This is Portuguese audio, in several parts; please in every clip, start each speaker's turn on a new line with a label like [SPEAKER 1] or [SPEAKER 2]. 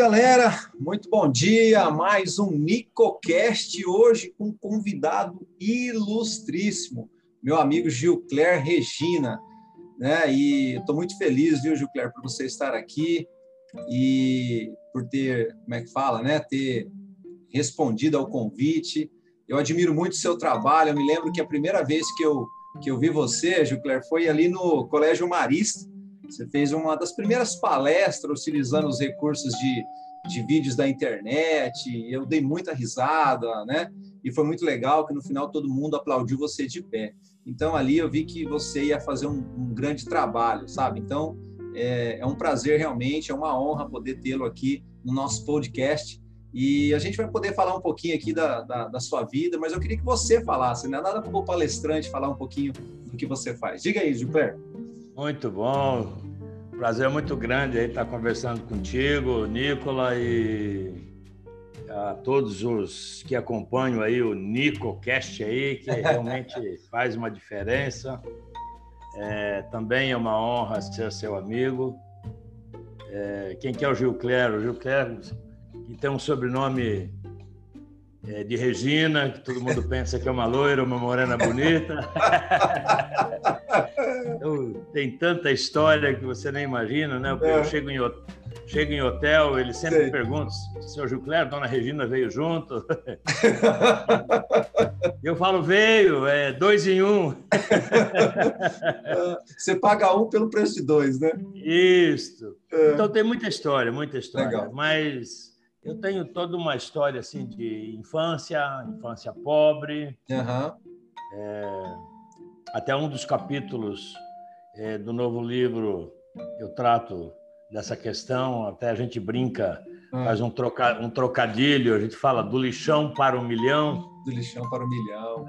[SPEAKER 1] Galera, muito bom dia. Mais um NicoCast hoje com um convidado ilustríssimo, meu amigo Gilcler Regina. Né? E estou muito feliz, viu, Gilcler, por você estar aqui e por ter, como é que fala, né? Ter respondido ao convite. Eu admiro muito o seu trabalho. Eu me lembro que a primeira vez que eu, que eu vi você, Gilcler, foi ali no Colégio Marista você fez uma das primeiras palestras utilizando os recursos de, de vídeos da internet. Eu dei muita risada, né? E foi muito legal que no final todo mundo aplaudiu você de pé. Então ali eu vi que você ia fazer um, um grande trabalho, sabe? Então é, é um prazer realmente, é uma honra poder tê-lo aqui no nosso podcast. E a gente vai poder falar um pouquinho aqui da, da, da, sua vida, mas eu queria que você falasse, não é nada como palestrante falar um pouquinho do que você faz. Diga aí, Gilberto.
[SPEAKER 2] Muito bom. Prazer muito grande aí estar conversando contigo, Nicola, e a todos os que acompanham aí o NicoCast aí, que realmente faz uma diferença. É, também é uma honra ser seu amigo. É, quem que é o Gil Clero? O Gil Clero, que tem um sobrenome de Regina, que todo mundo pensa que é uma loira, uma morena bonita. Eu, tem tanta história que você nem imagina, né? Eu, é. chego, em, chego em hotel, ele sempre Sei. pergunta: seu Gilcler, dona Regina veio junto? eu falo: veio, é dois em um.
[SPEAKER 1] você paga um pelo preço de dois, né?
[SPEAKER 2] Isso. É. Então tem muita história, muita história. Legal. Mas eu tenho toda uma história assim de infância, infância pobre. Uhum. É, até um dos capítulos é, do novo livro eu trato dessa questão. Até a gente brinca, uhum. faz um, troca, um trocadilho. A gente fala do lixão para o milhão.
[SPEAKER 1] Do lixão para o milhão.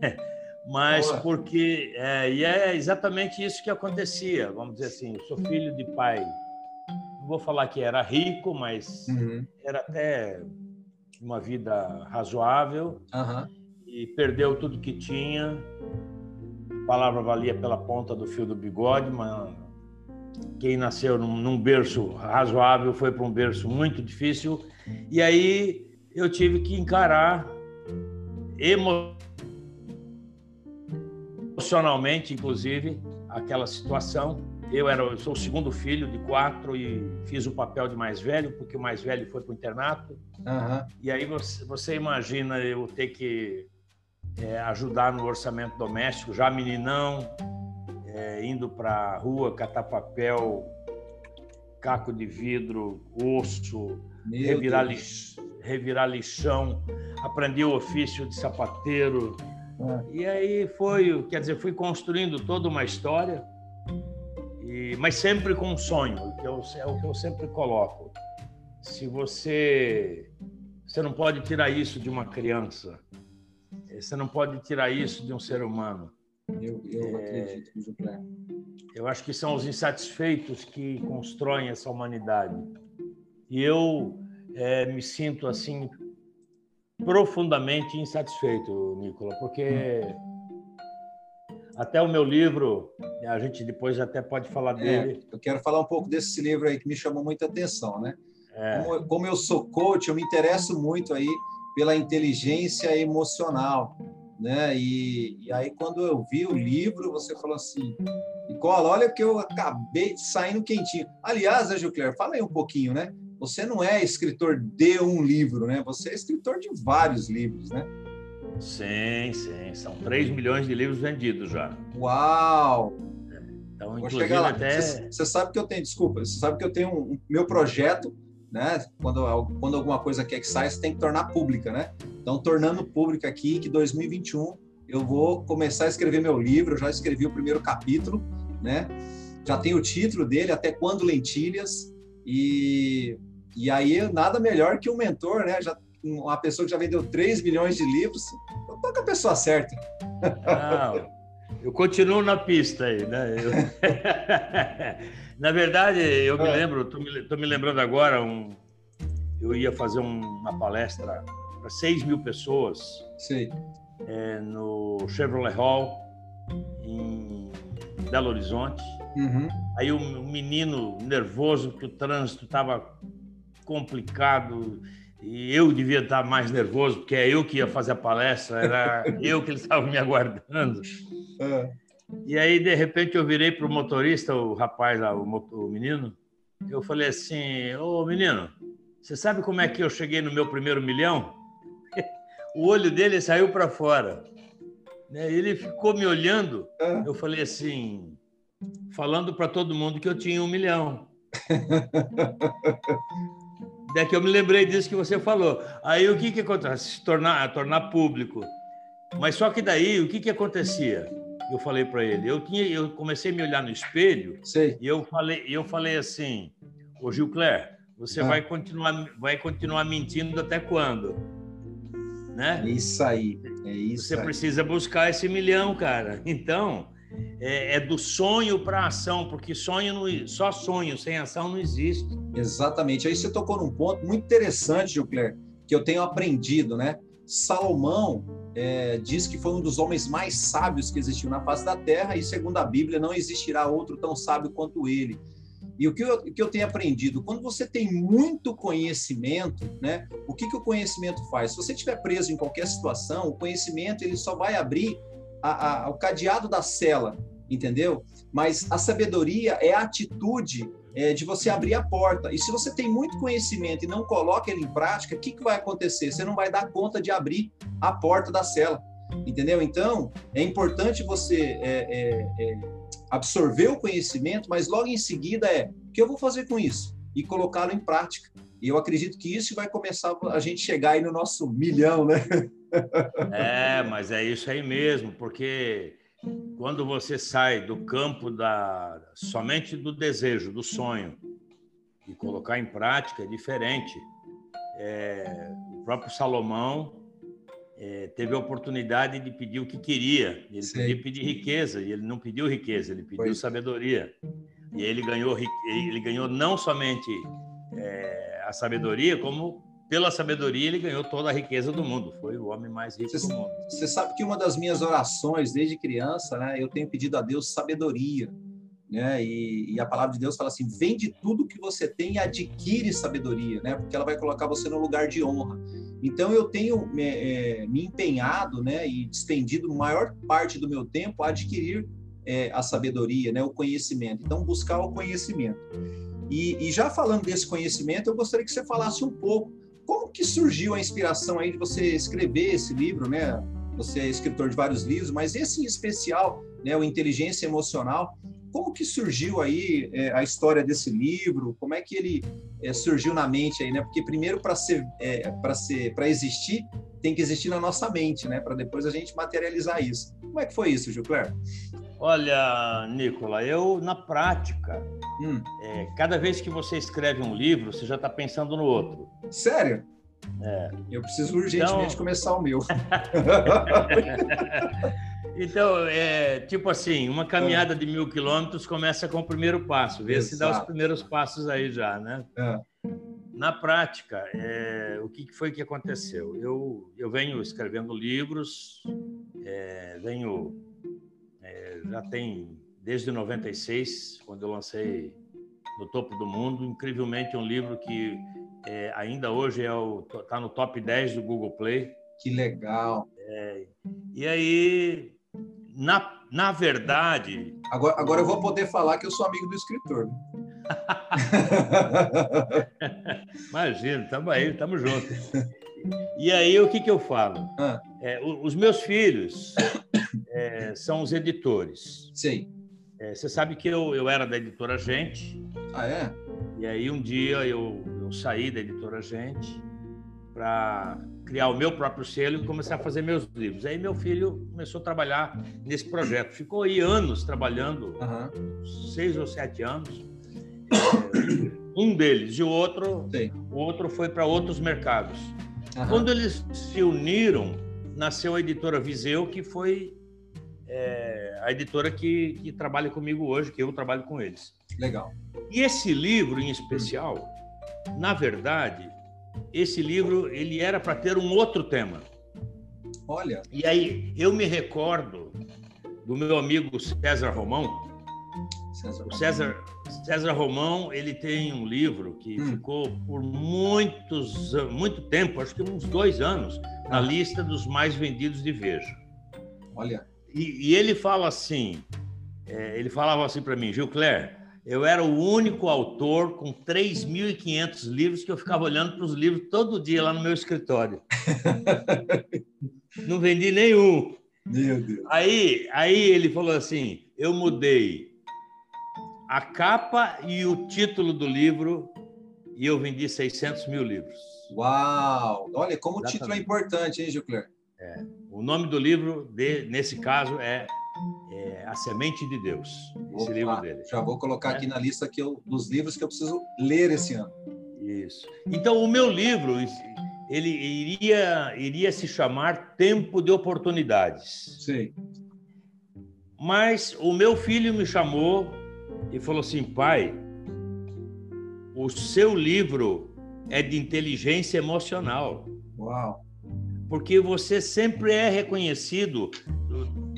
[SPEAKER 2] Mas Boa. porque é, e é exatamente isso que acontecia. Vamos dizer assim, eu sou filho de pai vou falar que era rico, mas uhum. era até uma vida razoável uhum. e perdeu tudo que tinha. A palavra valia pela ponta do fio do bigode, mas quem nasceu num, num berço razoável foi para um berço muito difícil. E aí eu tive que encarar emocionalmente, inclusive, aquela situação eu era, eu sou o segundo filho de quatro e fiz o papel de mais velho, porque o mais velho foi para o internato. Uhum. E aí você, você, imagina eu ter que é, ajudar no orçamento doméstico, já meninão, é, indo para a rua catar papel, caco de vidro, osso, revirar, lix, revirar lixão. Aprendi o ofício de sapateiro. Uhum. E aí foi, quer dizer, fui construindo toda uma história e, mas sempre com um sonho, que eu, é o que eu sempre coloco. Se você você não pode tirar isso de uma criança, você não pode tirar isso de um ser humano.
[SPEAKER 1] Eu, eu é, acredito,
[SPEAKER 2] Eu acho que são os insatisfeitos que constroem essa humanidade. E eu é, me sinto assim profundamente insatisfeito, Nicola, porque hum até o meu livro, a gente depois até pode falar é, dele.
[SPEAKER 1] É, eu quero falar um pouco desse livro aí que me chamou muita atenção, né? É. Como, como, eu sou coach, eu me interesso muito aí pela inteligência emocional, né? E, e aí quando eu vi o livro, você falou assim, Nicola, olha que eu acabei de saindo quentinho. Aliás, né, Gilcler, fala aí um pouquinho, né? Você não é escritor de um livro, né? Você é escritor de vários livros, né?
[SPEAKER 2] Sim, sim. São 3 milhões de livros vendidos já.
[SPEAKER 1] Uau! Então, Vou inclusive, lá. até. Você sabe que eu tenho, desculpa, você sabe que eu tenho um, um, meu projeto, né? Quando, quando alguma coisa quer que saia, você tem que tornar pública, né? Então, tornando pública aqui que 2021 eu vou começar a escrever meu livro. Eu já escrevi o primeiro capítulo, né? Já tem o título dele, Até Quando Lentilhas. E, e aí, nada melhor que um mentor, né? Já uma pessoa que já vendeu 3 milhões de livros, eu tô com a pessoa certa.
[SPEAKER 2] Não, eu continuo na pista aí, né? Eu... na verdade, eu me é. lembro, tô me, tô me lembrando agora, um, eu ia fazer um, uma palestra para 6 mil pessoas é, no Chevrolet Hall, em Belo Horizonte. Uhum. Aí um, um menino nervoso, que o trânsito estava complicado. E eu devia estar mais nervoso, porque é eu que ia fazer a palestra, era eu que eles estavam me aguardando. É. E aí, de repente, eu virei para o motorista, o rapaz lá, o, o menino, eu falei assim: Ô menino, você sabe como é que eu cheguei no meu primeiro milhão? o olho dele saiu para fora. Né? Ele ficou me olhando. É. Eu falei assim, falando para todo mundo que eu tinha um milhão. Daí que eu me lembrei disso que você falou. Aí o que que acontece? Se tornar, tornar público. Mas só que daí o que que acontecia? Eu falei para ele. Eu tinha, eu comecei a me olhar no espelho. Sei. E eu falei, eu falei assim, ô Gilcler, você ah. vai continuar, vai continuar mentindo até quando?
[SPEAKER 1] Né? Isso aí. É isso.
[SPEAKER 2] Você
[SPEAKER 1] aí.
[SPEAKER 2] precisa buscar esse milhão, cara. Então é, é do sonho para ação, porque sonho não, só sonho sem ação não existe.
[SPEAKER 1] Exatamente. Aí você tocou num ponto muito interessante, Gilcler, que eu tenho aprendido, né? Salomão é, diz que foi um dos homens mais sábios que existiu na face da terra, e segundo a Bíblia, não existirá outro tão sábio quanto ele. E o que eu, que eu tenho aprendido, quando você tem muito conhecimento, né, o que, que o conhecimento faz? Se você estiver preso em qualquer situação, o conhecimento ele só vai abrir a, a, o cadeado da cela, entendeu? Mas a sabedoria é a atitude é, de você abrir a porta. E se você tem muito conhecimento e não coloca ele em prática, o que, que vai acontecer? Você não vai dar conta de abrir a porta da cela, entendeu? Então, é importante você é, é, é absorver o conhecimento, mas logo em seguida é o que eu vou fazer com isso? E colocá-lo em prática. E eu acredito que isso vai começar a gente chegar aí no nosso milhão, né?
[SPEAKER 2] É, mas é isso aí mesmo, porque quando você sai do campo da somente do desejo, do sonho e colocar em prática é diferente. É, o próprio Salomão é, teve a oportunidade de pedir o que queria. Ele Sim. pediu pedir riqueza e ele não pediu riqueza, ele pediu sabedoria. E ele ganhou ele ganhou não somente é, a sabedoria, como pela sabedoria, ele ganhou toda a riqueza do mundo. Foi o homem mais rico
[SPEAKER 1] você,
[SPEAKER 2] do mundo.
[SPEAKER 1] Você sabe que uma das minhas orações desde criança, né, eu tenho pedido a Deus sabedoria. Né? E, e, a palavra de Deus fala assim: vende tudo que você tem e adquire sabedoria, né? Porque ela vai colocar você no lugar de honra. Então eu tenho é, me empenhado, né, e despendido maior parte do meu tempo a adquirir é, a sabedoria, né, o conhecimento. Então buscar o conhecimento. E, e já falando desse conhecimento, eu gostaria que você falasse um pouco como que surgiu a inspiração aí de você escrever esse livro, né? Você é escritor de vários livros, mas esse em especial, né, o Inteligência Emocional, como que surgiu aí é, a história desse livro? Como é que ele é, surgiu na mente aí, né? Porque primeiro para ser, é, para ser, para existir, tem que existir na nossa mente, né? Para depois a gente materializar isso. Como é que foi isso, Gilcler?
[SPEAKER 2] Olha, Nicola, eu na prática, hum. é, cada vez que você escreve um livro, você já está pensando no outro.
[SPEAKER 1] Sério? É. Eu preciso urgentemente então... começar o meu.
[SPEAKER 2] então, é tipo assim, uma caminhada de mil quilômetros começa com o primeiro passo. Vê Exato. se dá os primeiros passos aí já, né? É. Na prática, é, o que foi que aconteceu? Eu, eu venho escrevendo livros, é, venho já tem desde 96, quando eu lancei No Topo do Mundo, incrivelmente um livro que é, ainda hoje é o tá no top 10 do Google Play.
[SPEAKER 1] Que legal.
[SPEAKER 2] É, e aí, na, na verdade.
[SPEAKER 1] Agora, agora eu vou poder falar que eu sou amigo do escritor.
[SPEAKER 2] Imagina, estamos aí, estamos juntos. E aí, o que, que eu falo? Ah. É, os meus filhos, é, são os editores.
[SPEAKER 1] Sim.
[SPEAKER 2] É, você sabe que eu, eu era da editora Gente.
[SPEAKER 1] Ah, é?
[SPEAKER 2] E aí um dia eu, eu saí da editora Gente para criar o meu próprio selo e começar a fazer meus livros. Aí meu filho começou a trabalhar nesse projeto. Ficou aí anos trabalhando, uhum. seis ou sete anos. É, um deles e o outro, Sim. o outro foi para outros mercados. Uhum. Quando eles se uniram, nasceu a editora Viseu, que foi é, a editora que, que trabalha comigo hoje, que eu trabalho com eles.
[SPEAKER 1] Legal.
[SPEAKER 2] E esse livro em especial, na verdade, esse livro ele era para ter um outro tema.
[SPEAKER 1] Olha.
[SPEAKER 2] E aí eu me recordo do meu amigo César Romão. César. O César, César Romão, ele tem um livro que hum. ficou por muitos, muito tempo, acho que uns dois anos, na ah. lista dos mais vendidos de Veja.
[SPEAKER 1] Olha.
[SPEAKER 2] E, e ele fala assim, é, ele falava assim para mim, Gil Claire, eu era o único autor com 3.500 livros que eu ficava olhando para os livros todo dia lá no meu escritório. Não vendi nenhum.
[SPEAKER 1] Meu Deus.
[SPEAKER 2] Aí, aí ele falou assim: eu mudei a capa e o título do livro e eu vendi 600 mil livros.
[SPEAKER 1] Uau! Olha como Exatamente. o título é importante, hein, Gilcler?
[SPEAKER 2] É. O nome do livro, de, nesse caso, é, é, A Semente de Deus. Esse Opa, livro dele.
[SPEAKER 1] Já vou colocar é. aqui na lista que eu, dos livros que eu preciso ler esse ano.
[SPEAKER 2] Isso. Então, o meu livro, ele iria, iria se chamar Tempo de Oportunidades.
[SPEAKER 1] Sim.
[SPEAKER 2] Mas o meu filho me chamou e falou assim: pai, o seu livro é de inteligência emocional.
[SPEAKER 1] Uau!
[SPEAKER 2] Porque você sempre é reconhecido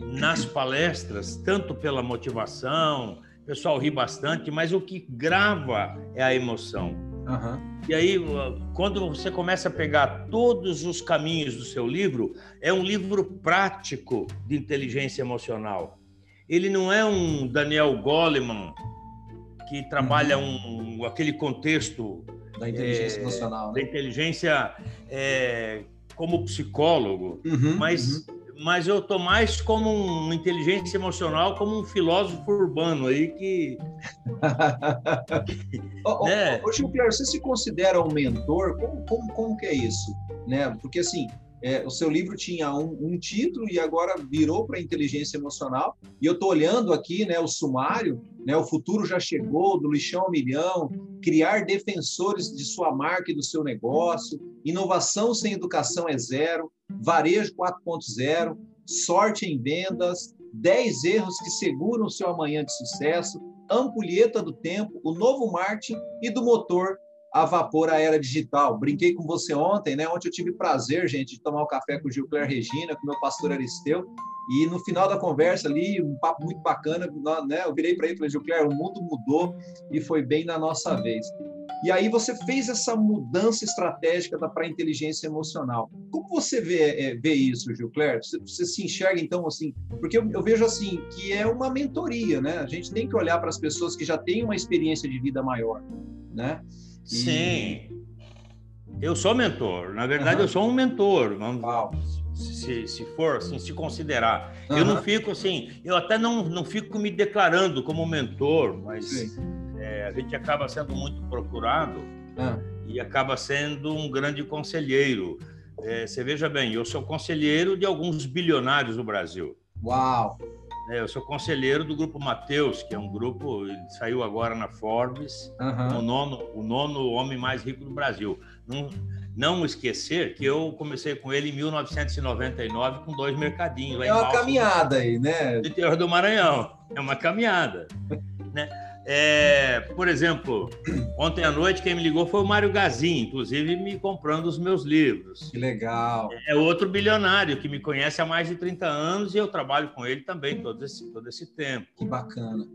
[SPEAKER 2] nas palestras, tanto pela motivação, o pessoal ri bastante, mas o que grava é a emoção.
[SPEAKER 1] Uhum.
[SPEAKER 2] E aí, quando você começa a pegar todos os caminhos do seu livro, é um livro prático de inteligência emocional. Ele não é um Daniel Goleman que trabalha uhum. um, aquele contexto
[SPEAKER 1] da inteligência é, emocional,
[SPEAKER 2] né? da inteligência é, como psicólogo, uhum, mas uhum mas eu tô mais como uma inteligência emocional, como um filósofo urbano aí que.
[SPEAKER 1] né? ô, ô, você se considera um mentor? Como, como, como que é isso? Né? Porque assim, é, o seu livro tinha um, um título e agora virou para inteligência emocional. E eu estou olhando aqui né, o sumário, né, o futuro já chegou, do lixão ao milhão, criar defensores de sua marca e do seu negócio, inovação sem educação é zero, varejo 4.0, sorte em vendas, 10 erros que seguram o seu amanhã de sucesso, ampulheta do tempo, o novo marketing e do motor a vapor a era digital. Brinquei com você ontem, né? Ontem eu tive prazer, gente, de tomar um café com o Gilcler Regina, com o meu pastor Aristeu, e no final da conversa ali, um papo muito bacana, né? Eu virei para ele e falei, Gilcler, o mundo mudou e foi bem na nossa vez. E aí você fez essa mudança estratégica para a inteligência emocional. Como você vê, é, vê isso, Gilcler? Você, você se enxerga então assim? Porque eu, eu, vejo assim que é uma mentoria, né? A gente tem que olhar para as pessoas que já têm uma experiência de vida maior, né?
[SPEAKER 2] Sim. Eu sou mentor. Na verdade, uhum. eu sou um mentor. Vamos, se, se for assim, se considerar. Uhum. Eu não fico assim, eu até não, não fico me declarando como mentor, mas é, a gente acaba sendo muito procurado uhum. e acaba sendo um grande conselheiro. É, você veja bem, eu sou conselheiro de alguns bilionários do Brasil.
[SPEAKER 1] Uau!
[SPEAKER 2] É, eu sou conselheiro do grupo Mateus, que é um grupo, ele saiu agora na Forbes, uhum. o, nono, o nono homem mais rico do Brasil. Não, não esquecer que eu comecei com ele em 1999 com dois mercadinhos.
[SPEAKER 1] é uma caminhada aí, né?
[SPEAKER 2] De Terra do Maranhão. É uma caminhada. né? É, por exemplo, ontem à noite quem me ligou foi o Mário Gazin, inclusive me comprando os meus livros.
[SPEAKER 1] Que legal.
[SPEAKER 2] É outro bilionário que me conhece há mais de 30 anos e eu trabalho com ele também todo esse, todo esse tempo.
[SPEAKER 1] Que bacana.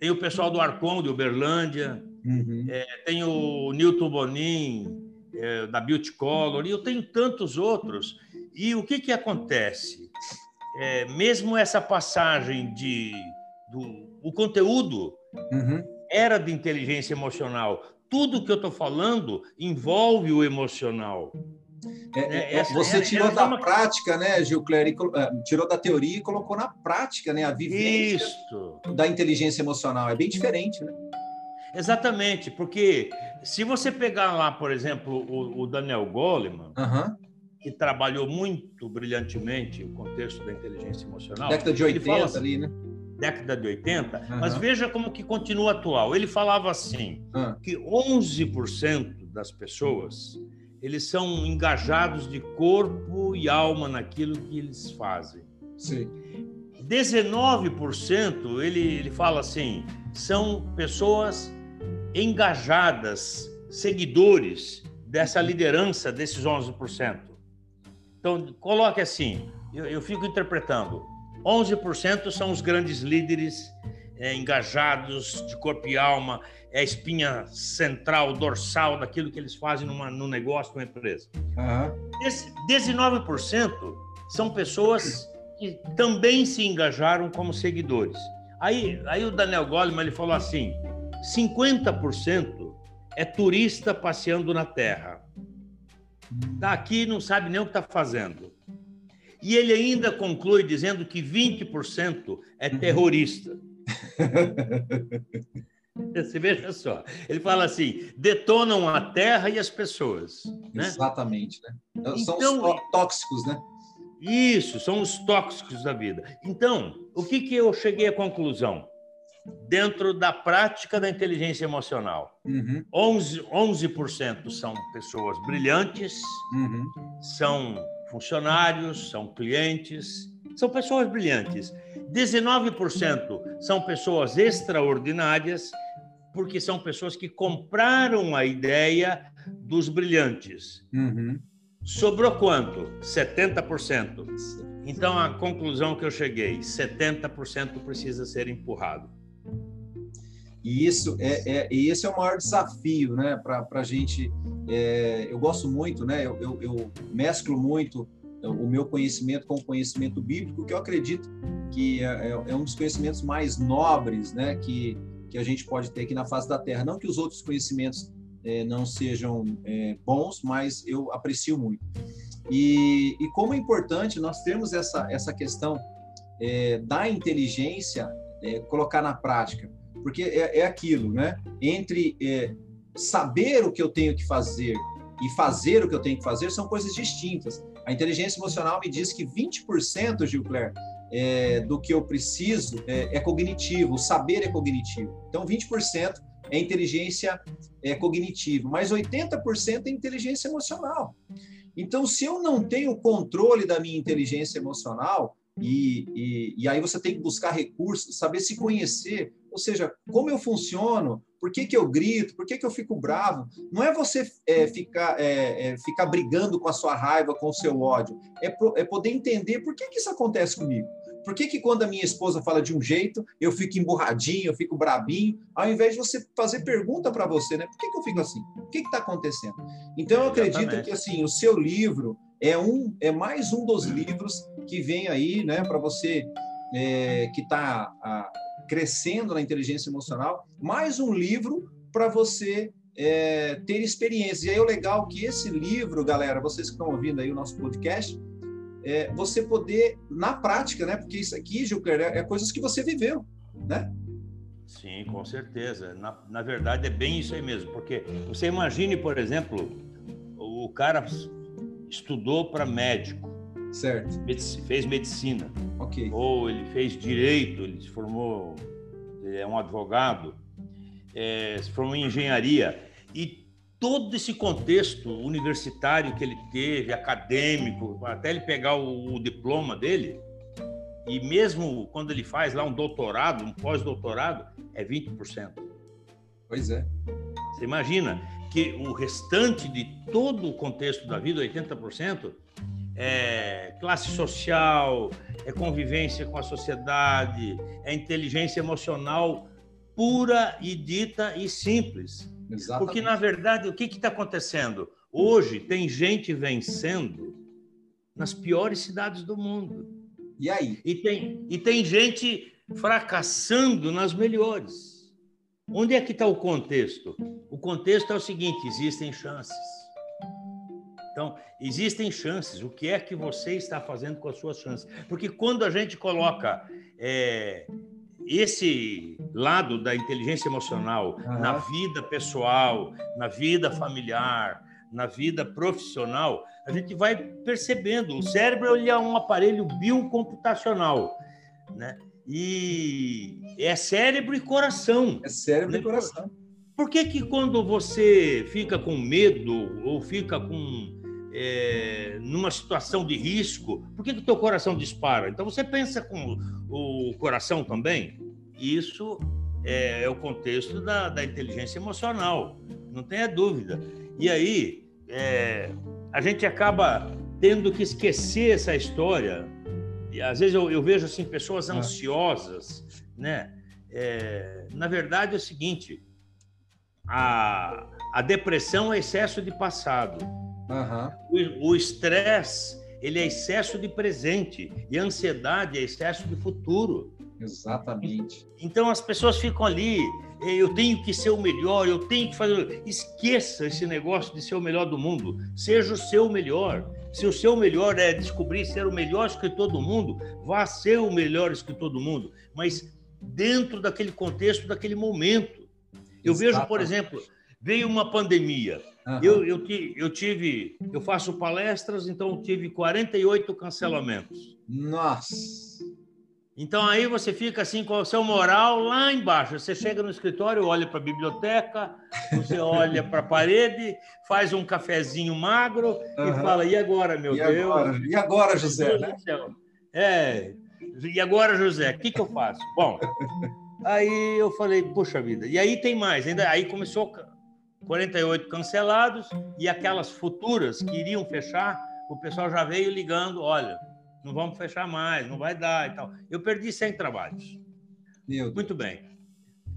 [SPEAKER 2] Tem o pessoal do Arcon, de Uberlândia, uhum. é, tem o Newton Bonin, é, da Beauty Color, e eu tenho tantos outros. E o que, que acontece? É, mesmo essa passagem de do o conteúdo uhum. era de inteligência emocional. Tudo que eu estou falando envolve o emocional.
[SPEAKER 1] É, é, é você tirou da uma... prática, né, Gilcler? É, tirou da teoria e colocou na prática, né? A vivência Isso. da inteligência emocional. É bem diferente, né?
[SPEAKER 2] Exatamente, porque se você pegar lá, por exemplo, o, o Daniel Goleman, uhum. que trabalhou muito brilhantemente o contexto da inteligência emocional.
[SPEAKER 1] Década de 80 assim, ali, né?
[SPEAKER 2] Década de 80, uhum. mas veja como que continua atual. Ele falava assim, uhum. que 11% das pessoas, eles são engajados de corpo e alma naquilo que eles fazem.
[SPEAKER 1] Sim.
[SPEAKER 2] 19%, ele, ele fala assim, são pessoas engajadas, seguidores dessa liderança desses 11%. Então, coloque assim, eu, eu fico interpretando, 11% são os grandes líderes é, engajados de corpo e alma, é a espinha central, dorsal daquilo que eles fazem numa, no negócio, numa empresa. Uhum. Esse 19% são pessoas que também se engajaram como seguidores. Aí, aí o Daniel Goleman ele falou assim: 50% é turista passeando na Terra. Está aqui não sabe nem o que está fazendo. E ele ainda conclui dizendo que 20% é terrorista. Você veja só. Ele fala assim: detonam a terra e as pessoas.
[SPEAKER 1] Né? Exatamente. Né? Então, são então, os tóxicos, né?
[SPEAKER 2] Isso, são os tóxicos da vida. Então, o que, que eu cheguei à conclusão? Dentro da prática da inteligência emocional, uhum. 11%, 11 são pessoas brilhantes, uhum. são funcionários, são clientes, são pessoas brilhantes. 19% são pessoas extraordinárias, porque são pessoas que compraram a ideia dos brilhantes. Uhum. Sobrou quanto? 70%. Então, a conclusão que eu cheguei: 70% precisa ser empurrado.
[SPEAKER 1] E isso é, é, esse é o maior desafio, né, para a gente. É, eu gosto muito, né, eu, eu, eu, mesclo muito o meu conhecimento com o conhecimento bíblico, que eu acredito que é, é, é um dos conhecimentos mais nobres, né, que, que a gente pode ter aqui na face da Terra. Não que os outros conhecimentos é, não sejam é, bons, mas eu aprecio muito. E, e, como é importante nós termos essa, essa questão é, da inteligência é, colocar na prática, porque é, é aquilo, né? Entre é, saber o que eu tenho que fazer e fazer o que eu tenho que fazer são coisas distintas. A inteligência emocional me diz que 20%, Gilcler, é, do que eu preciso é, é, cognitivo, o saber é cognitivo. Então, 20% é inteligência é, cognitiva, mas 80% é inteligência emocional. Então, se eu não tenho controle da minha inteligência emocional, e, e, e, aí você tem que buscar recursos, saber se conhecer, ou seja, como eu funciono, por que, que eu grito, por que, que eu fico bravo. Não é você é, ficar, é, é, ficar brigando com a sua raiva, com o seu ódio, é, pro, é poder entender por que, que isso acontece comigo. Por que, que quando a minha esposa fala de um jeito, eu fico emburradinho, eu fico brabinho, ao invés de você fazer pergunta para você, né? Por que, que eu fico assim? O que está acontecendo? Então, eu acredito que assim o seu livro é um é mais um dos livros que vem aí, né, para você é, que está crescendo na inteligência emocional, mais um livro para você é, ter experiência. E aí o legal é que esse livro, galera, vocês que estão ouvindo aí o nosso podcast, é, você poder, na prática, né? Porque isso aqui, Gilker, é, é coisas que você viveu, né?
[SPEAKER 2] Sim, com certeza. Na, na verdade, é bem isso aí mesmo. Porque você imagine, por exemplo, o cara estudou para médico.
[SPEAKER 1] Certo.
[SPEAKER 2] Fez medicina.
[SPEAKER 1] Ok.
[SPEAKER 2] Ou ele fez direito, ele se formou, ele é um advogado, é, se formou em engenharia. E todo esse contexto universitário que ele teve, acadêmico, até ele pegar o, o diploma dele, e mesmo quando ele faz lá um doutorado, um pós-doutorado, é 20%.
[SPEAKER 1] Pois é.
[SPEAKER 2] Você imagina que o restante de todo o contexto da vida, 80%, é classe social, é convivência com a sociedade, é inteligência emocional pura e dita e simples. Exatamente. Porque, na verdade, o que está acontecendo? Hoje tem gente vencendo nas piores cidades do mundo.
[SPEAKER 1] E aí?
[SPEAKER 2] E tem, e tem gente fracassando nas melhores. Onde é que está o contexto? O contexto é o seguinte: existem chances. Então, existem chances. O que é que você está fazendo com as suas chances? Porque quando a gente coloca é, esse lado da inteligência emocional uhum. na vida pessoal, na vida familiar, na vida profissional, a gente vai percebendo. O cérebro ele é um aparelho biocomputacional, né? E é cérebro e coração.
[SPEAKER 1] É cérebro né? e coração.
[SPEAKER 2] Por que que quando você fica com medo ou fica com é, numa situação de risco, por que, o teu coração dispara? Então você pensa com o coração também? Isso é, é o contexto da, da, inteligência emocional, não tenha dúvida. E aí é, a gente acaba tendo que esquecer essa história. E às vezes eu, eu vejo assim pessoas ah. ansiosas, né? é, na verdade é o seguinte: a, a depressão é excesso de passado. Uhum. O estresse ele é excesso de presente e a ansiedade é excesso de futuro.
[SPEAKER 1] Exatamente.
[SPEAKER 2] Então as pessoas ficam ali, eu tenho que ser o melhor, eu tenho que fazer. Esqueça esse negócio de ser o melhor do mundo. Seja o seu melhor. Se o seu melhor é descobrir ser o melhor escritor do mundo, vá ser o melhor escritor do mundo, mas dentro daquele contexto, daquele momento. Eu Exatamente. vejo, por exemplo, veio uma pandemia. Uhum. Eu, eu, eu tive, eu faço palestras, então eu tive 48 cancelamentos.
[SPEAKER 1] Nossa!
[SPEAKER 2] Então aí você fica assim com o seu moral lá embaixo. Você chega no escritório, olha para a biblioteca, você olha para a parede, faz um cafezinho magro uhum. e fala: e agora, meu
[SPEAKER 1] e
[SPEAKER 2] Deus?
[SPEAKER 1] Agora? E agora, José? Né?
[SPEAKER 2] É. E agora, José? O que, que eu faço? Bom, aí eu falei: puxa vida. E aí tem mais. Ainda aí começou 48 cancelados e aquelas futuras que iriam fechar, o pessoal já veio ligando: olha não vamos fechar mais, não vai dar e tal. Eu perdi 100 trabalhos. Muito bem.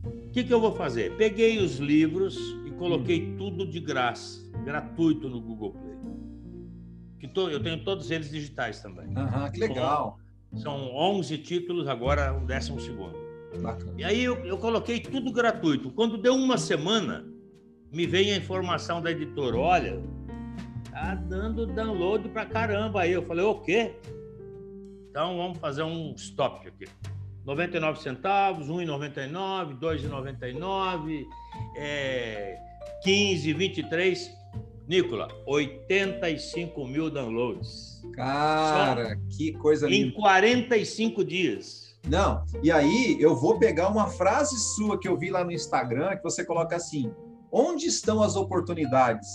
[SPEAKER 2] O que, que eu vou fazer? Peguei os livros e coloquei hum. tudo de graça, gratuito no Google Play. Que to, eu tenho todos eles digitais também.
[SPEAKER 1] Aham, que legal.
[SPEAKER 2] São, são 11 títulos, agora o décimo segundo. Bacana. E aí eu, eu coloquei tudo gratuito. Quando deu uma semana, me veio a informação da editora, olha, tá dando download pra caramba aí. Eu falei, o quê? Então vamos fazer um stop aqui. 99 centavos, 1,99, 2,99, é, 15, 23. Nicola, 85 mil downloads.
[SPEAKER 1] Cara, Só que coisa linda.
[SPEAKER 2] Em 45 dias.
[SPEAKER 1] Não, e aí eu vou pegar uma frase sua que eu vi lá no Instagram, que você coloca assim: onde estão as oportunidades?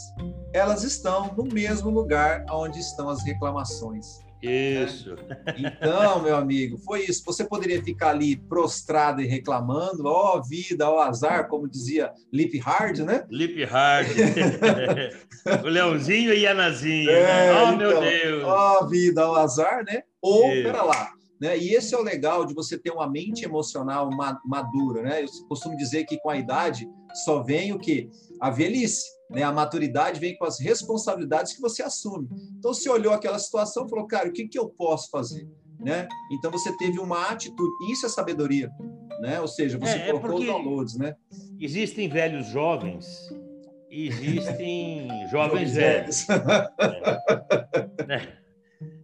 [SPEAKER 1] Elas estão no mesmo lugar onde estão as reclamações.
[SPEAKER 2] Isso.
[SPEAKER 1] Então, meu amigo, foi isso. Você poderia ficar ali prostrado e reclamando, ó oh, vida, ó oh, azar, como dizia Lip Hard, né?
[SPEAKER 2] Lip Hard. o Leãozinho e a Nazinha. Né? É, né? Oh, então, meu Deus.
[SPEAKER 1] Ó oh, vida, ó oh, azar, né? Ou, pera lá, né? E esse é o legal de você ter uma mente emocional madura, né? Eu costumo dizer que com a idade só vem o que? A velhice. Né? A maturidade vem com as responsabilidades que você assume. Então, você olhou aquela situação e falou, cara, o que, que eu posso fazer? Né? Então, você teve uma atitude. Isso é sabedoria. Né? Ou seja, você é, é colocou os downloads. Né?
[SPEAKER 2] Existem velhos jovens existem jovens velhos. é.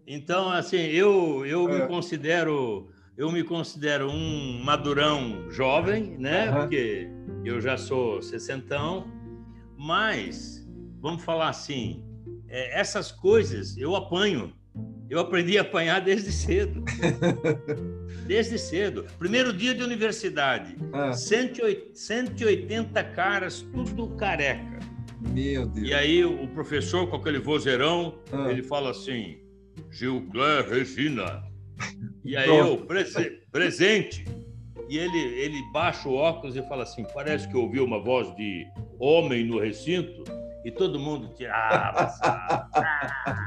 [SPEAKER 2] Então, assim, eu, eu é. me considero eu me considero um madurão jovem, né? Uhum. Porque eu já sou sessentão, mas, vamos falar assim, é, essas coisas eu apanho. Eu aprendi a apanhar desde cedo. desde cedo. Primeiro dia de universidade. Ah. 180 caras, tudo careca.
[SPEAKER 1] Meu Deus.
[SPEAKER 2] E aí o professor, com aquele vozeirão, ah. ele fala assim: Gilcler Regina. E aí eu, prese presente. E ele, ele baixa o óculos e fala assim: parece que ouviu uma voz de homem no recinto. E todo mundo tirava, ah,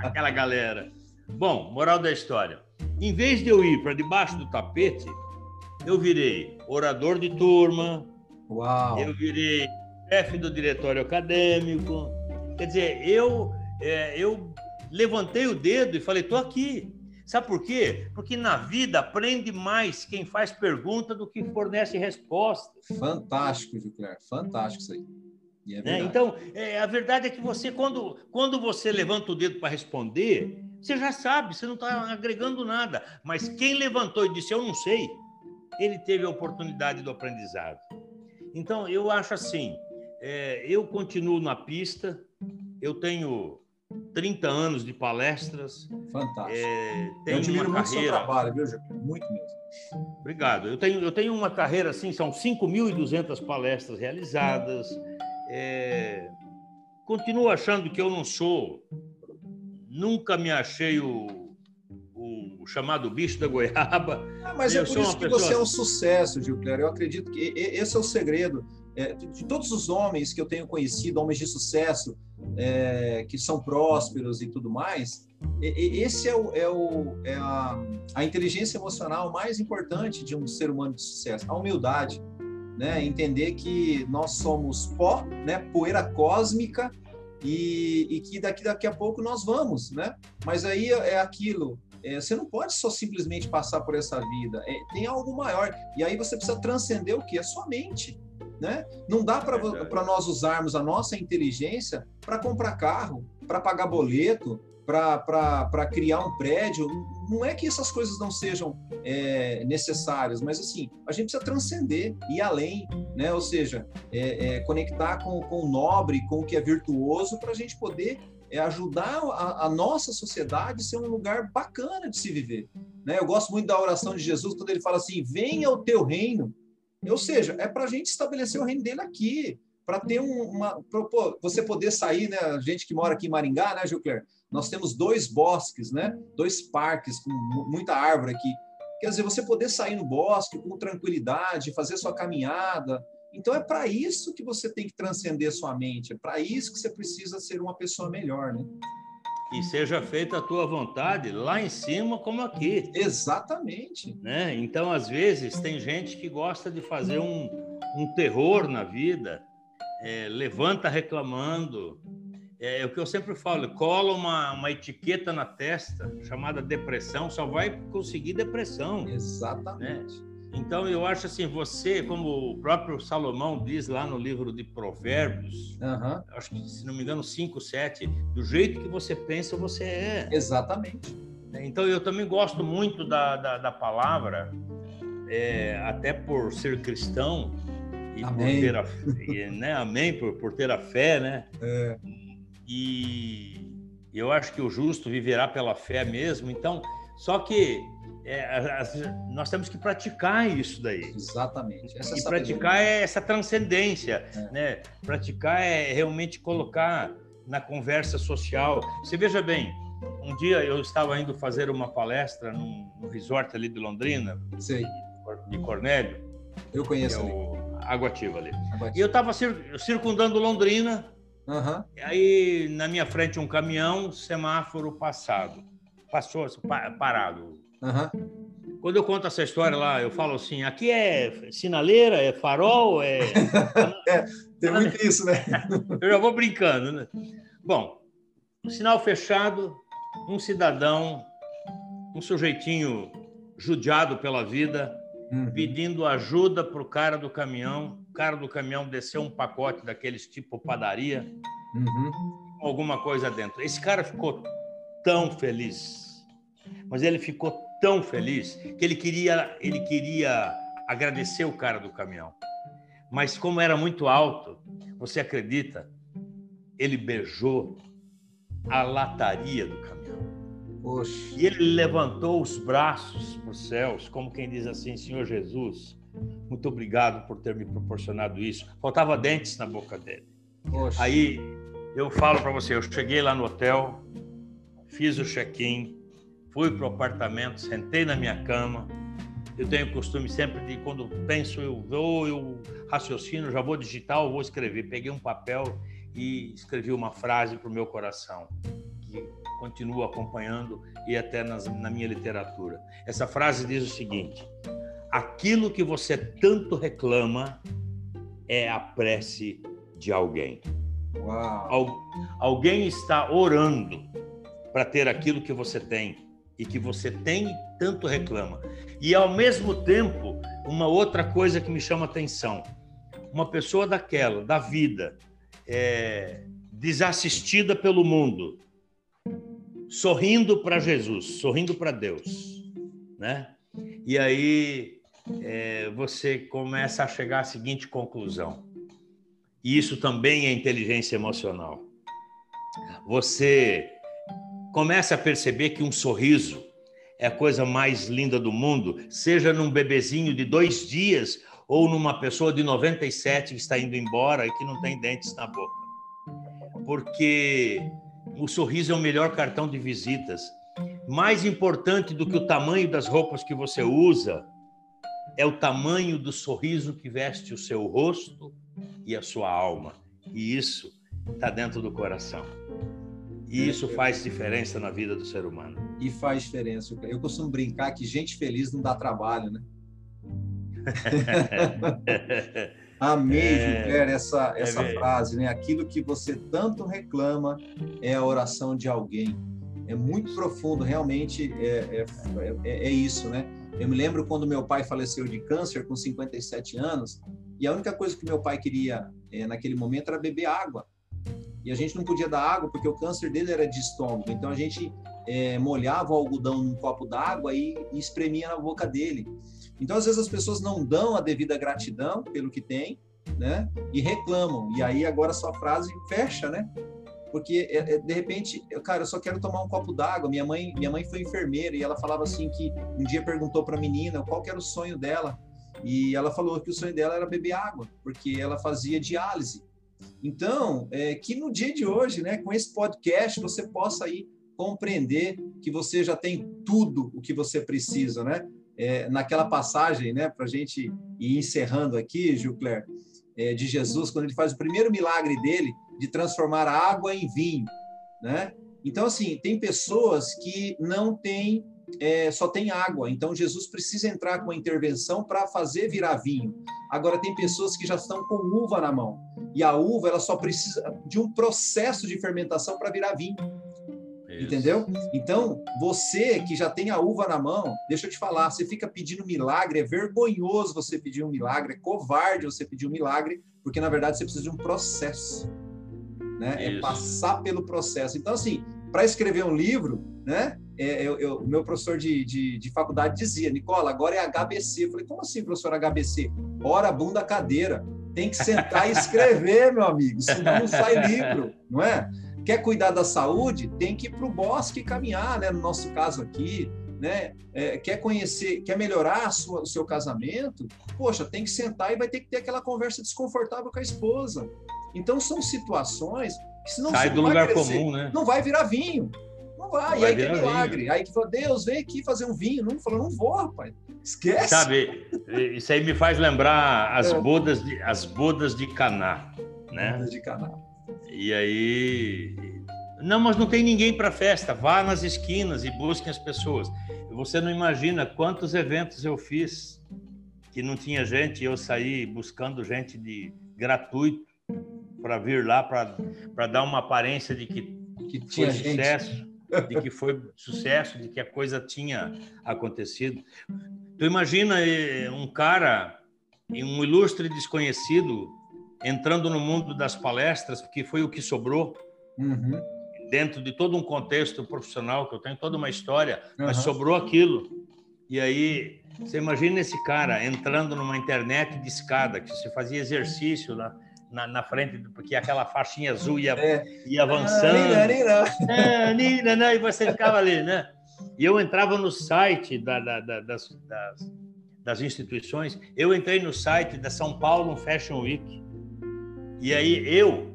[SPEAKER 2] aquela galera. Bom, moral da história. Em vez de eu ir para debaixo do tapete, eu virei orador de turma.
[SPEAKER 1] Uau.
[SPEAKER 2] Eu virei chefe do diretório acadêmico. Quer dizer, eu, é, eu levantei o dedo e falei: estou aqui. Sabe por quê? Porque na vida aprende mais quem faz pergunta do que fornece resposta.
[SPEAKER 1] Fantástico, Jucler. Fantástico isso aí.
[SPEAKER 2] É né? Então, é, a verdade é que você, quando, quando você levanta o dedo para responder, você já sabe, você não está agregando nada. Mas quem levantou e disse, eu não sei, ele teve a oportunidade do aprendizado. Então, eu acho assim, é, eu continuo na pista, eu tenho 30 anos de palestras.
[SPEAKER 1] Fantástico. É, eu admiro muito carreira... seu trabalho, viu, Jair? Muito mesmo.
[SPEAKER 2] Obrigado. Eu tenho, eu tenho uma carreira assim, são 5.200 palestras realizadas. É, continuo achando que eu não sou, nunca me achei o, o chamado bicho da goiaba.
[SPEAKER 1] Ah, mas é eu é por isso que pessoa... você é um sucesso, Gilcler. Eu acredito que esse é o segredo é, de todos os homens que eu tenho conhecido, homens de sucesso, é, que são prósperos e tudo mais, esse é, o, é, o, é a, a, inteligência emocional mais importante de um ser humano de sucesso, a humildade, né? Entender que nós somos pó, né? Poeira cósmica e, e que daqui, daqui a pouco nós vamos, né? Mas aí é aquilo, é, você não pode só simplesmente passar por essa vida, é, tem algo maior. E aí você precisa transcender o que? A sua mente. Né? Não dá para nós usarmos a nossa inteligência para comprar carro, para pagar boleto, para criar um prédio. Não é que essas coisas não sejam é, necessárias, mas assim, a gente precisa transcender, ir além, né? ou seja, é, é, conectar com, com o nobre, com o que é virtuoso, para a gente poder é, ajudar a, a, nossa sociedade a ser um lugar bacana de se viver. Né? Eu gosto muito da oração de Jesus, quando ele fala assim: venha o teu reino. Ou seja, é para a gente estabelecer o reino dele aqui, para ter um, uma. Pra, pô, você poder sair, né? A gente que mora aqui em Maringá, né, Gilcler? Nós temos dois bosques, né? Dois parques com muita árvore aqui. Quer dizer, você poder sair no bosque com tranquilidade, fazer sua caminhada. Então é para isso que você tem que transcender sua mente, é para isso que você precisa ser uma pessoa melhor, né?
[SPEAKER 2] E seja feita a tua vontade lá em cima como aqui.
[SPEAKER 1] Exatamente.
[SPEAKER 2] Né? Então, às vezes, tem gente que gosta de fazer um, um terror na vida, é, levanta reclamando. É, é, o que eu sempre falo, cola uma, uma etiqueta na testa chamada depressão, só vai conseguir depressão.
[SPEAKER 1] Exatamente.
[SPEAKER 2] Né? Então eu acho assim, você, como o próprio Salomão diz lá no livro de Provérbios, uhum. acho que se não me engano 5, 7, do jeito que você pensa, você é.
[SPEAKER 1] Exatamente.
[SPEAKER 2] Então eu também gosto muito da, da, da palavra, é, até por ser cristão, e Amém. por ter a, e, né? Amém, por, por ter a fé, né? É. E eu acho que o justo viverá pela fé mesmo. Então, só que é, nós temos que praticar isso daí.
[SPEAKER 1] Exatamente.
[SPEAKER 2] Essa e praticar é essa transcendência, é. né? Praticar é realmente colocar na conversa social. Você veja bem, um dia eu estava indo fazer uma palestra num, num resort ali de Londrina,
[SPEAKER 1] Sei.
[SPEAKER 2] de Cornélio.
[SPEAKER 1] Eu conheço
[SPEAKER 2] é o, Água Ativa ali. Água ativa. E eu estava cir circundando Londrina, uhum. aí na minha frente um caminhão, semáforo passado. Passou parado. Uhum. Quando eu conto essa história lá, eu falo assim: aqui é sinaleira, é farol, é.
[SPEAKER 1] é tem muito isso, né?
[SPEAKER 2] eu já vou brincando, né? Bom, sinal fechado, um cidadão, um sujeitinho judiado pela vida, uhum. pedindo ajuda para o cara do caminhão. O cara do caminhão desceu um pacote daqueles tipo padaria, uhum. alguma coisa dentro. Esse cara ficou tão feliz, mas ele ficou tão feliz que ele queria, ele queria agradecer o cara do caminhão. Mas como era muito alto, você acredita? Ele beijou a lataria do caminhão. Oxe. E ele levantou os braços para os céus, como quem diz assim: Senhor Jesus, muito obrigado por ter me proporcionado isso. Faltava dentes na boca dele. Oxe. Aí eu falo para você: eu cheguei lá no hotel, fiz o check-in, fui para o apartamento, sentei na minha cama. Eu tenho o costume sempre de, quando penso, eu vou, eu raciocino, já vou digitar, eu vou escrever. Peguei um papel e escrevi uma frase para o meu coração continuo acompanhando e até nas, na minha literatura. Essa frase diz o seguinte: aquilo que você tanto reclama é a prece de alguém. Al, alguém está orando para ter aquilo que você tem e que você tem e tanto reclama. E ao mesmo tempo, uma outra coisa que me chama atenção: uma pessoa daquela, da vida, é, desassistida pelo mundo, sorrindo para Jesus, sorrindo para Deus, né? E aí é, você começa a chegar à seguinte conclusão. E isso também é inteligência emocional. Você começa a perceber que um sorriso é a coisa mais linda do mundo, seja num bebezinho de dois dias ou numa pessoa de 97 que está indo embora e que não tem dentes na boca. Porque o sorriso é o melhor cartão de visitas. Mais importante do que o tamanho das roupas que você usa é o tamanho do sorriso que veste o seu rosto e a sua alma. E isso está dentro do coração. E isso faz diferença na vida do ser humano.
[SPEAKER 1] E faz diferença. Eu costumo brincar que gente feliz não dá trabalho, né? Amei, é, essa, essa é frase, né? Aquilo que você tanto reclama é a oração de alguém. É muito profundo, realmente é, é, é, é isso, né? Eu me lembro quando meu pai faleceu de câncer com 57 anos, e a única coisa que meu pai queria é, naquele momento era beber água. E a gente não podia dar água porque o câncer dele era de estômago. Então a gente é, molhava o algodão num copo d'água e, e espremia na boca dele. Então às vezes as pessoas não dão a devida gratidão pelo que tem, né? E reclamam. E aí agora sua frase fecha, né? Porque é, é, de repente, eu, cara, eu só quero tomar um copo d'água. Minha mãe, minha mãe foi enfermeira e ela falava assim que um dia perguntou para a menina qual era o sonho dela. E ela falou que o sonho dela era beber água, porque ela fazia diálise. Então, é, que no dia de hoje, né, com esse podcast, você possa aí compreender que você já tem tudo o que você precisa, né? É, naquela passagem, né, para a gente ir encerrando aqui, Gilcler, é, de Jesus, quando ele faz o primeiro milagre dele, de transformar a água em vinho, né? Então, assim, tem pessoas que não têm é, só tem água. Então Jesus precisa entrar com a intervenção para fazer virar vinho. Agora tem pessoas que já estão com uva na mão e a uva ela só precisa de um processo de fermentação para virar vinho. Isso. Entendeu? Então, você que já tem a uva na mão, deixa eu te falar, você fica pedindo milagre, é vergonhoso você pedir um milagre, é covarde você pedir um milagre, porque na verdade você precisa de um processo. Né? É passar pelo processo. Então, assim, para escrever um livro, né? É, eu, eu, o meu professor de, de, de, faculdade dizia, Nicola, agora é HBC. Eu falei, como assim, professor HBC? Hora, bunda, cadeira. Tem que sentar e escrever, meu amigo, senão não sai livro, não é? Quer cuidar da saúde? Tem que ir para o bosque caminhar, né? No nosso caso aqui, né? É, quer conhecer, quer melhorar sua, o seu casamento? Poxa, tem que sentar e vai ter que ter aquela conversa desconfortável com a esposa. Então são situações que se não
[SPEAKER 2] sai do lugar crescer, comum, né?
[SPEAKER 1] Não vai virar vinho. Não vai. E aí tem milagre. Vinho. Aí que fala, Deus, vem aqui fazer um vinho. Não falou, não vou, rapaz. Esquece.
[SPEAKER 2] Sabe, isso aí me faz lembrar as é. bodas de as bodas de Caná, né? Bodas
[SPEAKER 1] de Caná.
[SPEAKER 2] E aí não, mas não tem ninguém para festa. Vá nas esquinas e busquem as pessoas. Você não imagina quantos eventos eu fiz que não tinha gente, eu saí buscando gente de gratuito para vir lá para dar uma aparência de que, que tinha sucesso de que foi sucesso, de que a coisa tinha acontecido. Tu imagina eh, um cara, um ilustre desconhecido, entrando no mundo das palestras, que foi o que sobrou, uhum. dentro de todo um contexto profissional, que eu tenho toda uma história, uhum. mas sobrou aquilo. E aí, você imagina esse cara entrando numa internet de escada, que você fazia exercício lá. Né? Na, na frente, porque aquela faixinha azul ia, é. ia avançando. É, nina, né? E você ficava ali, né? E eu entrava no site da, da, da, das, das, das, instituições, eu entrei no site da São Paulo Fashion Week. E aí eu,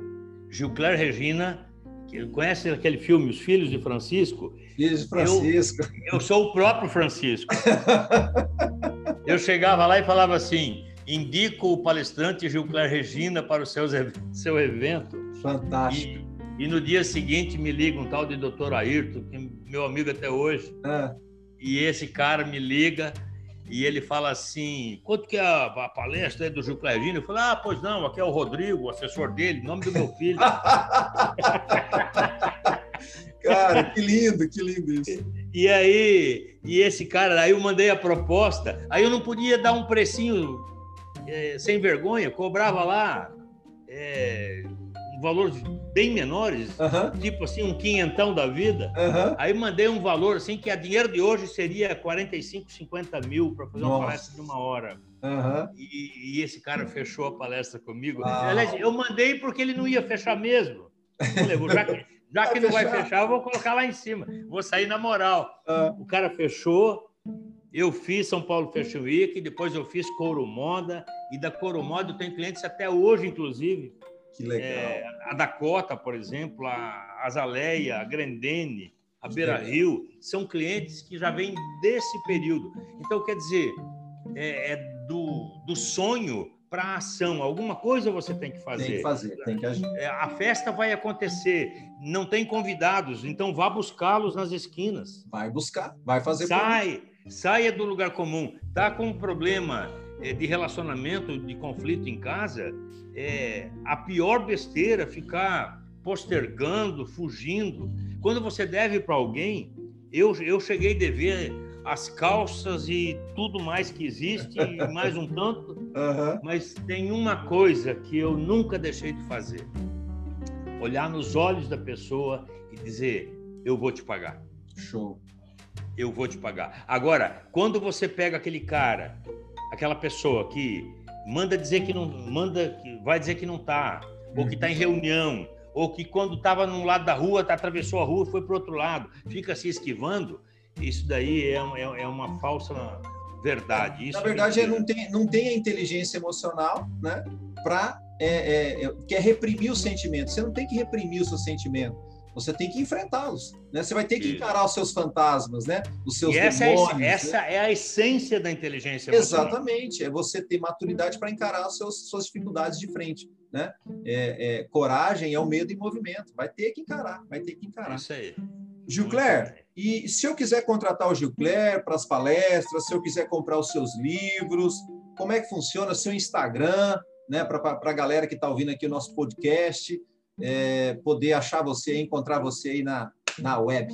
[SPEAKER 2] Gilcler Regina, que conhece aquele filme Os Filhos de Francisco?
[SPEAKER 1] Filhos de Francisco.
[SPEAKER 2] Eu, eu sou o próprio Francisco. eu chegava lá e falava assim: indico o palestrante Gilcler Regina para o seu, seu evento.
[SPEAKER 1] Fantástico.
[SPEAKER 2] E, e, no dia seguinte me liga um tal de doutor Ayrton, que é meu amigo até hoje. É. E esse cara me liga e ele fala assim: quanto que é a, a palestra é do Gilcler Regina? Eu falo: ah, pois não, aqui é o Rodrigo, o assessor dele, nome do meu filho.
[SPEAKER 1] cara, que lindo, que lindo isso.
[SPEAKER 2] E aí, e esse cara, aí eu mandei a proposta, aí eu não podia dar um precinho é, sem vergonha, cobrava lá é, valores bem menores, tipo assim, um quinhentão da vida. Aí mandei um valor assim que a dinheiro de hoje seria 45, 50 mil para fazer Nossa. uma palestra de uma hora. E, e, esse cara fechou a palestra comigo. Aliás, eu mandei porque ele não ia fechar mesmo. Falei, já que, já que não vai fechar, eu vou colocar lá em cima. Vou sair na moral. O cara fechou, eu fiz São Paulo Fashion Week, depois eu fiz Couro Moda, e da Couro Moda eu tenho clientes até hoje, inclusive.
[SPEAKER 1] Que legal. É,
[SPEAKER 2] a Dakota, por exemplo, a Azaleia, a Grandene, a Beira Rio, são clientes que já vêm desse período. Então, quer dizer, é, é do, do sonho para a ação. Alguma coisa você tem que fazer.
[SPEAKER 1] Tem que fazer, tem que agir.
[SPEAKER 2] É, a festa vai acontecer, não tem convidados, então vá buscá-los nas esquinas.
[SPEAKER 1] Vai buscar, vai fazer.
[SPEAKER 2] Sai, saia do lugar comum. Tá com um problema é, de relacionamento, de conflito em casa, é a pior besteira ficar postergando, fugindo. Quando você deve para alguém, eu, eu cheguei a dever as calças e tudo mais que existe, e mais um tanto, uhum. mas tem uma coisa que eu nunca deixei de fazer: olhar nos olhos da pessoa e dizer, eu vou te pagar.
[SPEAKER 1] Show.
[SPEAKER 2] Eu vou te pagar. Agora, quando você pega aquele cara, aquela pessoa que manda dizer que não, manda, que vai dizer que não tá, ou que está em reunião, ou que quando estava num lado da rua, tá, atravessou a rua, foi para outro lado, fica se esquivando, isso daí é, é, é uma falsa verdade. Isso
[SPEAKER 1] Na verdade, é não, tem, não tem a inteligência emocional, né? Para é, é, é, quer reprimir o sentimento. Você não tem que reprimir o seu sentimento. Você tem que enfrentá-los, né? Você vai ter que encarar os seus fantasmas, né? Os seus
[SPEAKER 2] e essa
[SPEAKER 1] demônios.
[SPEAKER 2] É, essa
[SPEAKER 1] né?
[SPEAKER 2] é a essência da inteligência emocional.
[SPEAKER 1] Exatamente. É você ter maturidade para encarar as seus, suas dificuldades de frente, né? É, é, coragem é o medo em movimento. Vai ter que encarar, vai ter que encarar.
[SPEAKER 2] Isso aí.
[SPEAKER 1] Gilcler, e se eu quiser contratar o Gilcler para as palestras, se eu quiser comprar os seus livros, como é que funciona seu Instagram, né, para a galera que está ouvindo aqui o nosso podcast, é, poder achar você, encontrar você aí na, na web?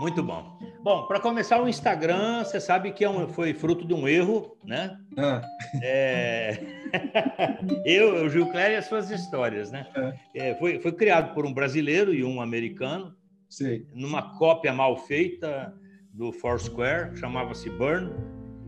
[SPEAKER 2] Muito bom. Bom, para começar, o Instagram, você sabe que é um, foi fruto de um erro, né? Ah. É... eu, o Gilcler e as suas histórias, né? É. É, foi, foi criado por um brasileiro e um americano, Sim. numa cópia mal feita do Foursquare, chamava-se Burn.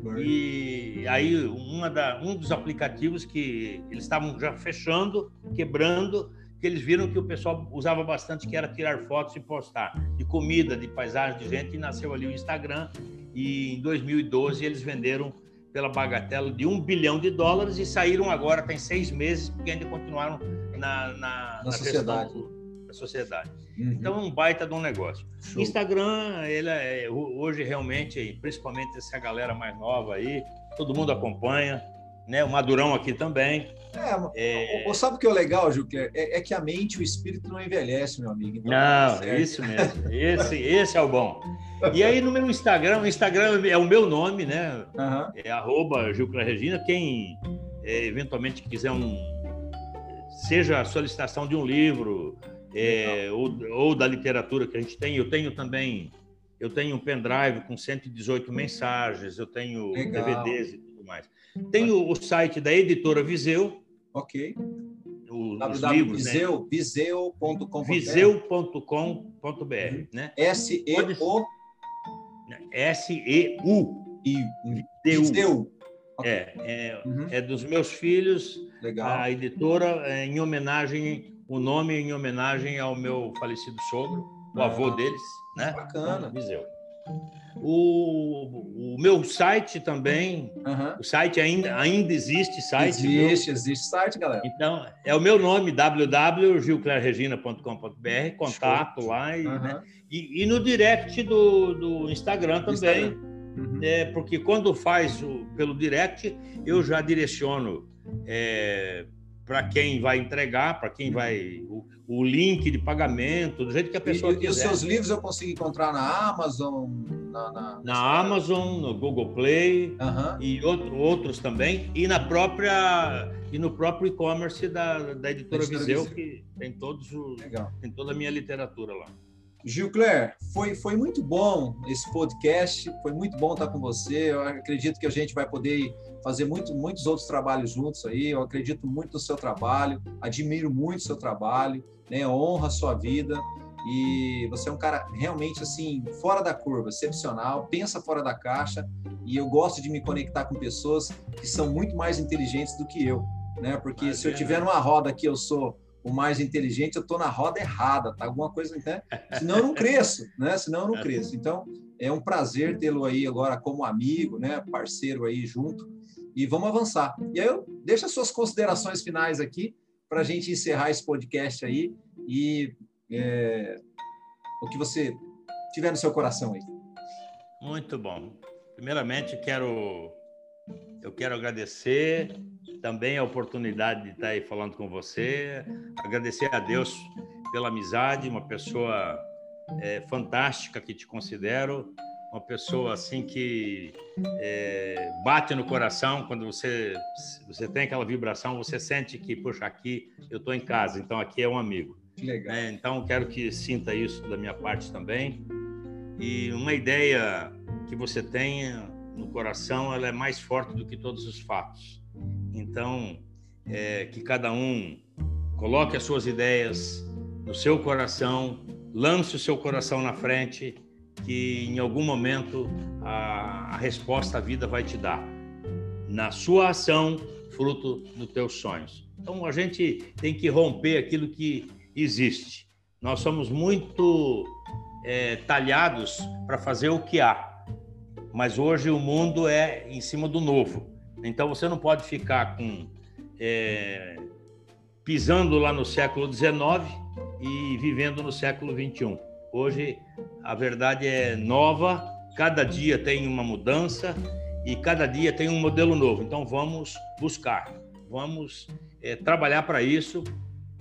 [SPEAKER 2] Burn. E aí uma da, um dos aplicativos que eles estavam já fechando, quebrando, que eles viram que o pessoal usava bastante, que era tirar fotos e postar de comida, de paisagem, de gente, e nasceu ali o Instagram. E em 2012 eles venderam pela bagatela de um bilhão de dólares e saíram agora, tem seis meses, porque ainda continuaram na, na, na,
[SPEAKER 1] na sociedade.
[SPEAKER 2] da sociedade. Uhum. Então, é um baita de um negócio. Show. Instagram, ele é, hoje realmente, principalmente essa galera mais nova aí, todo mundo acompanha, né? O Madurão aqui também.
[SPEAKER 1] É, é... sabe o que é legal, Juquer? É, é, que a mente e o espírito não envelhece, meu amigo.
[SPEAKER 2] Então, não, é isso mesmo. Esse, esse é o bom. E aí no meu Instagram, o Instagram é o meu nome, né? Uhum. É arroba Gilcler Regina. Quem é, eventualmente quiser um. Seja a solicitação de um livro, é, ou, ou, da literatura que a gente tem. Eu tenho também, eu tenho um pendrive com 118 mensagens, eu tenho Legal. DVDs e tudo mais. Tenho o site da editora Viseu.
[SPEAKER 1] Ok.
[SPEAKER 2] Os livros,
[SPEAKER 1] Viseu, né? viseu.com.br.
[SPEAKER 2] Viseu.com.br, uhum. né?
[SPEAKER 1] S-E-O...
[SPEAKER 2] S-E-U.
[SPEAKER 1] Viseu.
[SPEAKER 2] É, é, uhum. é dos meus filhos. Legal. A editora, é, em homenagem o nome em homenagem ao meu falecido sogro, o ah, avô deles, né?
[SPEAKER 1] Bacana.
[SPEAKER 2] Viseu. O, o meu site também, uhum. o site ainda, ainda existe site.
[SPEAKER 1] Existe, viu? existe site, galera.
[SPEAKER 2] Então, é o meu nome, www.gilclerregina.com.br, contato Show. lá. E, uhum. né? e, e, no direct do, do Instagram também. Instagram. Uhum. É, porque quando faz o, pelo direct, eu já direciono é, para quem vai entregar, para quem vai o, o, link de pagamento, do jeito que a pessoa e, quiser.
[SPEAKER 1] E os seus livros eu consigo encontrar na Amazon,
[SPEAKER 2] na, na, na Amazon, no Google Play e outro, outros também, e na própria e no próprio e-commerce da, da editora, editora Viseu, Viseu, que tem todos o, tem toda a minha literatura lá.
[SPEAKER 1] Gilcler, foi, foi muito bom esse podcast, foi muito bom estar com você. Eu acredito que a gente vai poder fazer muito, muitos outros trabalhos juntos aí. Eu acredito muito no seu trabalho, admiro muito o seu trabalho, né? honra a sua vida. E você é um cara realmente assim, fora da curva, excepcional, pensa fora da caixa. E eu gosto de me conectar com pessoas que são muito mais inteligentes do que eu, né? Porque Mas se eu tiver numa roda que eu sou o mais inteligente, eu estou na roda errada, tá? Alguma coisa, né? Senão eu não cresço, né? Senão eu não cresço. Então, é um prazer tê-lo aí agora como amigo, né? Parceiro aí junto. E vamos avançar. E aí, eu deixo as suas considerações finais aqui para a gente encerrar esse podcast aí e é, o que você tiver no seu coração aí.
[SPEAKER 2] Muito bom. Primeiramente, quero eu quero agradecer também a oportunidade de estar aí falando com você. Agradecer a Deus pela amizade, uma pessoa é, fantástica que te considero, uma pessoa assim que é, bate no coração quando você você tem aquela vibração, você sente que puxa aqui eu estou em casa, então aqui é um amigo.
[SPEAKER 1] Legal.
[SPEAKER 2] É, então quero que sinta isso da minha parte também e uma ideia que você tenha no coração ela é mais forte do que todos os fatos. Então é, que cada um coloque as suas ideias no seu coração, lance o seu coração na frente, que em algum momento a, a resposta a vida vai te dar. Na sua ação, fruto dos teus sonhos. Então a gente tem que romper aquilo que existe. Nós somos muito é, talhados para fazer o que há, mas hoje o mundo é em cima do novo. Então você não pode ficar com é, pisando lá no século XIX e vivendo no século XXI. Hoje a verdade é nova, cada dia tem uma mudança e cada dia tem um modelo novo. Então vamos buscar, vamos é, trabalhar para isso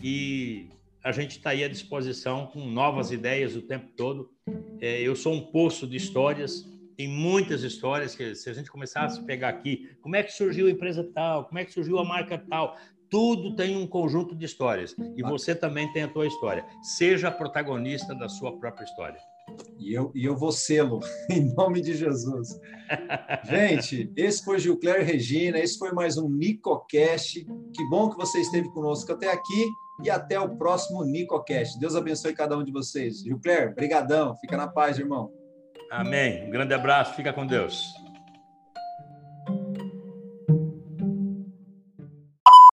[SPEAKER 2] e a gente está aí à disposição com novas ideias o tempo todo. É, eu sou um poço de histórias, tem muitas histórias que se a gente começasse a pegar aqui, como é que surgiu a empresa tal, como é que surgiu a marca tal, tudo tem um conjunto de histórias e você também tem a tua história. Seja protagonista da sua própria história.
[SPEAKER 1] E eu, e eu vou sê-lo, em nome de Jesus. Gente, esse foi Gilcler Regina, esse foi mais um NicoCast. Que bom que você esteve conosco até aqui e até o próximo NicoCast. Deus abençoe cada um de vocês. Gilcler, brigadão. Fica na paz, irmão.
[SPEAKER 2] Amém. Um grande abraço. Fica com Deus.